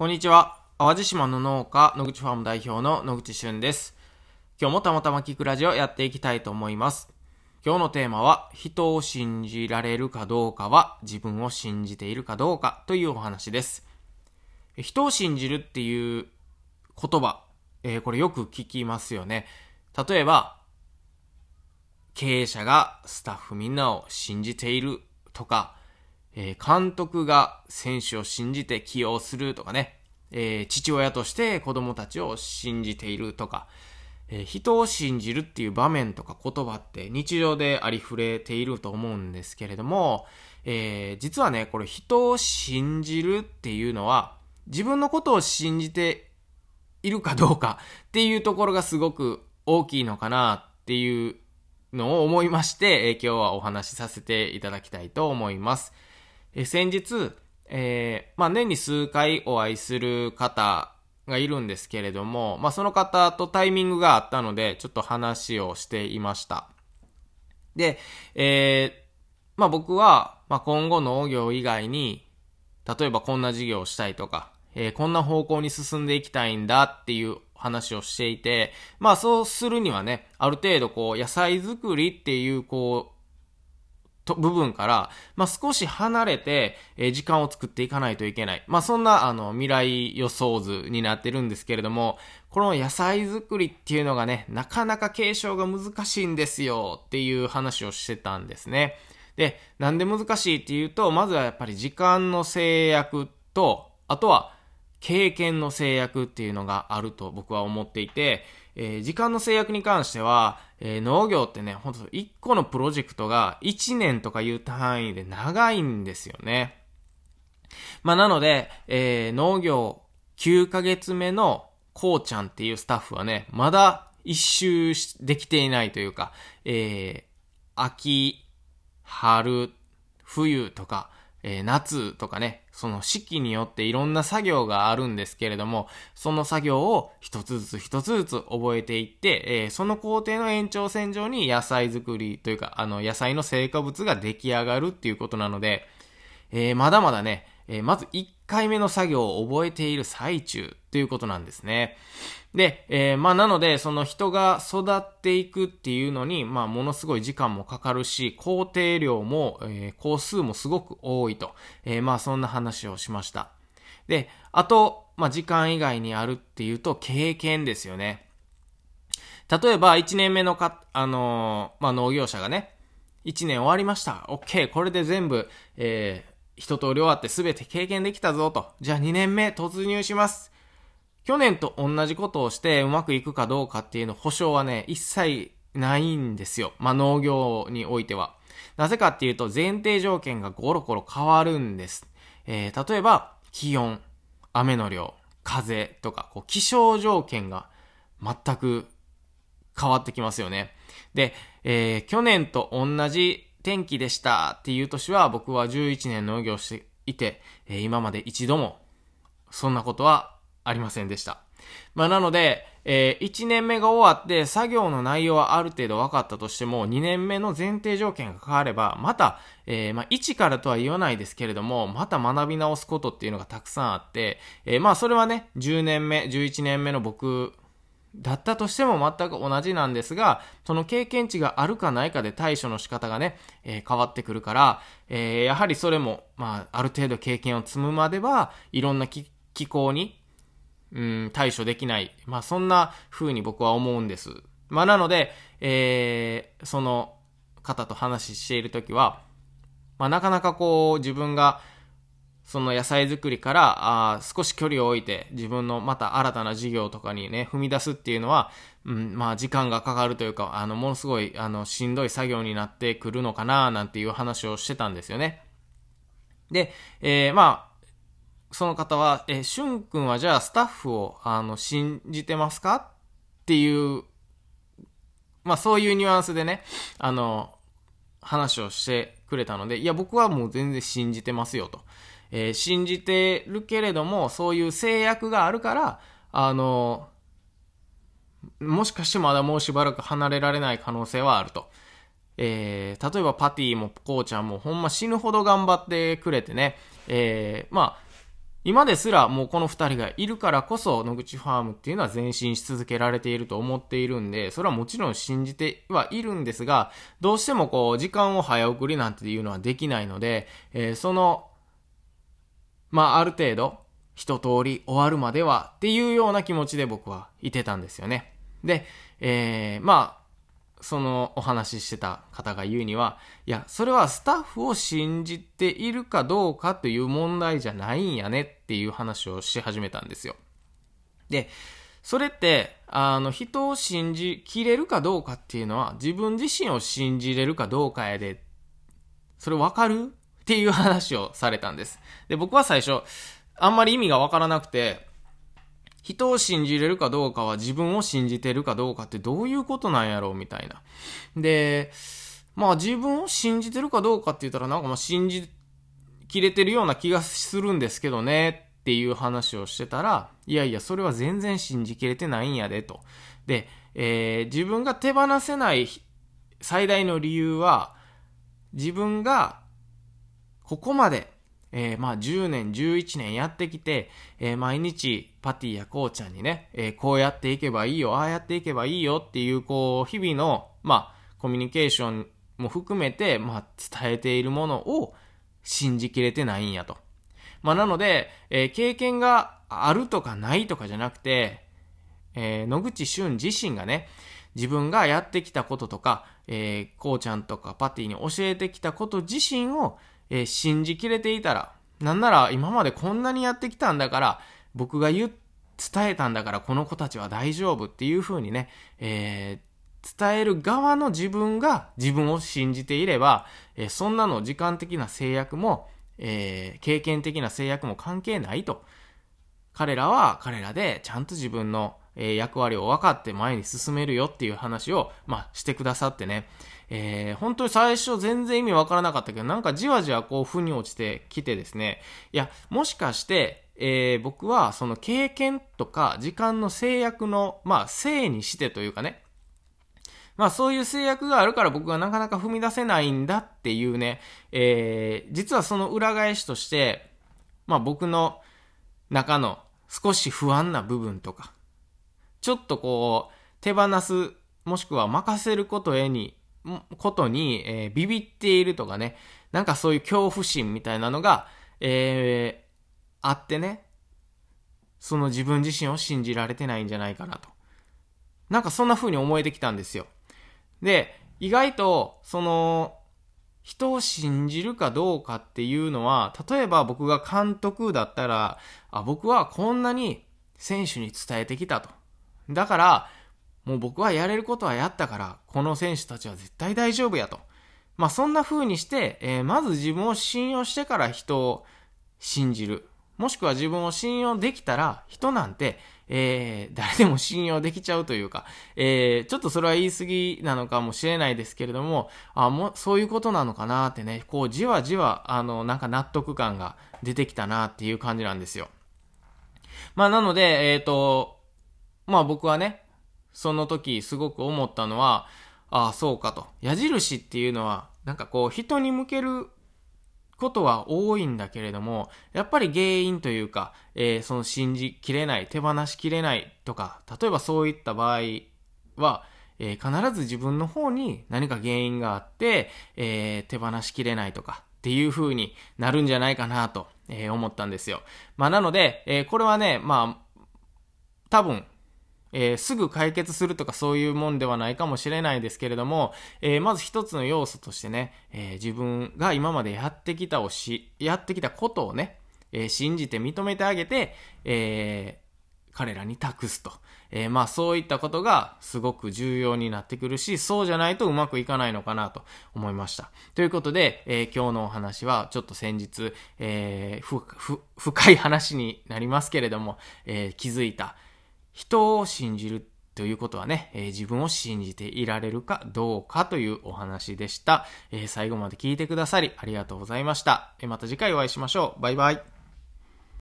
こんにちは。淡路島の農家、野口ファーム代表の野口俊です。今日もたまたま聞くラジオやっていきたいと思います。今日のテーマは、人を信じられるかどうかは自分を信じているかどうかというお話です。人を信じるっていう言葉、えー、これよく聞きますよね。例えば、経営者がスタッフみんなを信じているとか、えー、監督が選手を信じて起用するとかね、えー、父親として子供たちを信じているとか、えー、人を信じるっていう場面とか言葉って日常でありふれていると思うんですけれども、えー、実はね、これ人を信じるっていうのは自分のことを信じているかどうかっていうところがすごく大きいのかなっていうのを思いまして、え、今日はお話しさせていただきたいと思います。え先日、えー、まあ、年に数回お会いする方がいるんですけれども、まあ、その方とタイミングがあったので、ちょっと話をしていました。で、えー、まあ、僕は、まあ、今後農業以外に、例えばこんな事業をしたいとか、えー、こんな方向に進んでいきたいんだっていう話をしていて、まあそうするにはね、ある程度こう野菜作りっていうこう部分から、まあ、少し離れて、え、時間を作っていかないといけない。まあ、そんな、あの、未来予想図になってるんですけれども、この野菜作りっていうのがね、なかなか継承が難しいんですよっていう話をしてたんですね。で、なんで難しいっていうと、まずはやっぱり時間の制約と、あとは経験の制約っていうのがあると僕は思っていて、えー、時間の制約に関しては、えー、農業ってね、ほんと1個のプロジェクトが1年とかいう単位で長いんですよね。まあ、なので、えー、農業9ヶ月目のこうちゃんっていうスタッフはね、まだ一周できていないというか、え、秋、春、冬とか、え、夏とかね、その式によっていろんな作業があるんですけれども、その作業を一つずつ一つずつ覚えていって、えー、その工程の延長線上に野菜作りというか、あの野菜の成果物が出来上がるっていうことなので、えー、まだまだね、えまず1回目の作業を覚えている最中ということなんですね。で、えー、まあなので、その人が育っていくっていうのに、まあものすごい時間もかかるし、工程量も、えー、工数もすごく多いと。えー、まあそんな話をしました。で、あと、まあ時間以外にあるっていうと、経験ですよね。例えば、1年目のか、あの、まあ農業者がね、1年終わりました。OK、これで全部、えー、一通り終わって全て経験できたぞと。じゃあ2年目突入します。去年と同じことをしてうまくいくかどうかっていうの保証はね、一切ないんですよ。まあ、農業においては。なぜかっていうと前提条件がゴロゴロ変わるんです。えー、例えば、気温、雨の量、風とか、こう気象条件が全く変わってきますよね。で、えー、去年と同じ天気でしたっていう年は僕は11年農業していて、えー、今まで一度もそんなことはありませんでした。まあ、なので、えー、1年目が終わって作業の内容はある程度分かったとしても、2年目の前提条件が変われば、また、えー、まあ、1からとは言わないですけれども、また学び直すことっていうのがたくさんあって、えー、まあ、それはね、10年目、11年目の僕だったとしても全く同じなんですが、その経験値があるかないかで対処の仕方がね、えー、変わってくるから、えー、やはりそれも、まあ、ある程度経験を積むまでは、いろんな気候に、うん、対処できない。まあ、そんな風に僕は思うんです。まあ、なので、えー、その方と話しているときは、まあ、なかなかこう、自分が、その野菜作りからあ少し距離を置いて自分のまた新たな事業とかにね踏み出すっていうのは、うん、まあ時間がかかるというかあのものすごいあのしんどい作業になってくるのかななんていう話をしてたんですよね。で、えー、まあその方は、えー、しゅんくんはじゃあスタッフを、あの、信じてますかっていう、まあそういうニュアンスでね、あの、話をしてくれたので、いや僕はもう全然信じてますよと。えー、信じてるけれども、そういう制約があるから、あの、もしかしてまだもうしばらく離れられない可能性はあると。えー、例えばパティもこうちゃんもほんま死ぬほど頑張ってくれてね、えー、まあ、今ですらもうこの二人がいるからこそ野口ファームっていうのは前進し続けられていると思っているんで、それはもちろん信じてはいるんですが、どうしてもこう時間を早送りなんていうのはできないので、えー、その、まあある程度一通り終わるまではっていうような気持ちで僕はいてたんですよね。で、えー、まあそのお話ししてた方が言うには、いや、それはスタッフを信じているかどうかという問題じゃないんやねっていう話をし始めたんですよ。で、それって、あの、人を信じきれるかどうかっていうのは、自分自身を信じれるかどうかやで、それわかる？っていう話をされたんです。で、僕は最初、あんまり意味がわからなくて、人を信じれるかどうかは自分を信じてるかどうかってどういうことなんやろうみたいな。で、まあ自分を信じてるかどうかって言ったらなんかまあ信じきれてるような気がするんですけどねっていう話をしてたら、いやいや、それは全然信じきれてないんやでと。で、えー、自分が手放せない最大の理由は、自分がここまでえー、まあ10年、11年やってきて、えー、毎日パティやこうちゃんにね、えー、こうやっていけばいいよ、ああやっていけばいいよっていう、こう、日々の、まあ、コミュニケーションも含めて、まあ、伝えているものを信じきれてないんやと。まあ、なので、えー、経験があるとかないとかじゃなくて、えー、野口俊自身がね、自分がやってきたこととか、えー、こうちゃんとかパティに教えてきたこと自身を、えー、信じきれていたら、なんなら今までこんなにやってきたんだから、僕が言、伝えたんだからこの子たちは大丈夫っていう風にね、えー、伝える側の自分が自分を信じていれば、えー、そんなの時間的な制約も、えー、経験的な制約も関係ないと。彼らは彼らでちゃんと自分の、え役割を分かって前に進めるよっていう話を、まあ、してくださってね。えー、本当に最初全然意味わからなかったけど、なんかじわじわこう、負に落ちてきてですね、いや、もしかして、えー、僕はその経験とか時間の制約の、まあ、せいにしてというかね、まあそういう制約があるから僕はなかなか踏み出せないんだっていうね、えー、実はその裏返しとして、まあ僕の中の少し不安な部分とか、ちょっとこう、手放す、もしくは任せることへにことに、えー、ビビっているとかね、なんかそういう恐怖心みたいなのが、えー、あってね、その自分自身を信じられてないんじゃないかなと。なんかそんな風に思えてきたんですよ。で、意外と、その、人を信じるかどうかっていうのは、例えば僕が監督だったら、あ、僕はこんなに選手に伝えてきたと。だから、もう僕はやれることはやったから、この選手たちは絶対大丈夫やと。まあそんな風にして、えー、まず自分を信用してから人を信じる。もしくは自分を信用できたら、人なんて、えー、誰でも信用できちゃうというか、えー、ちょっとそれは言い過ぎなのかもしれないですけれども、あ、もう、そういうことなのかなってね、こう、じわじわ、あの、なんか納得感が出てきたなっていう感じなんですよ。まあ、なので、えっ、と、まあ僕はね、その時すごく思ったのは、ああ、そうかと。矢印っていうのは、なんかこう、人に向けることは多いんだけれども、やっぱり原因というか、えー、その信じきれない、手放しきれないとか、例えばそういった場合は、えー、必ず自分の方に何か原因があって、えー、手放しきれないとかっていう風になるんじゃないかなと、え思ったんですよ。まあなので、えこれはね、まあ、多分、えー、すぐ解決するとかそういうもんではないかもしれないですけれども、えー、まず一つの要素としてね、えー、自分が今までやってきたをし、やってきたことをね、え信じて認めてあげて、え彼らに託すと。えまあそういったことがすごく重要になってくるし、そうじゃないとうまくいかないのかなと思いました。ということで、え今日のお話はちょっと先日、えふ、ふ深い話になりますけれども、え気づいた、人を信じるということはね、えー、自分を信じていられるかどうかというお話でした。えー、最後まで聞いてくださりありがとうございました。えー、また次回お会いしましょう。バイバイ。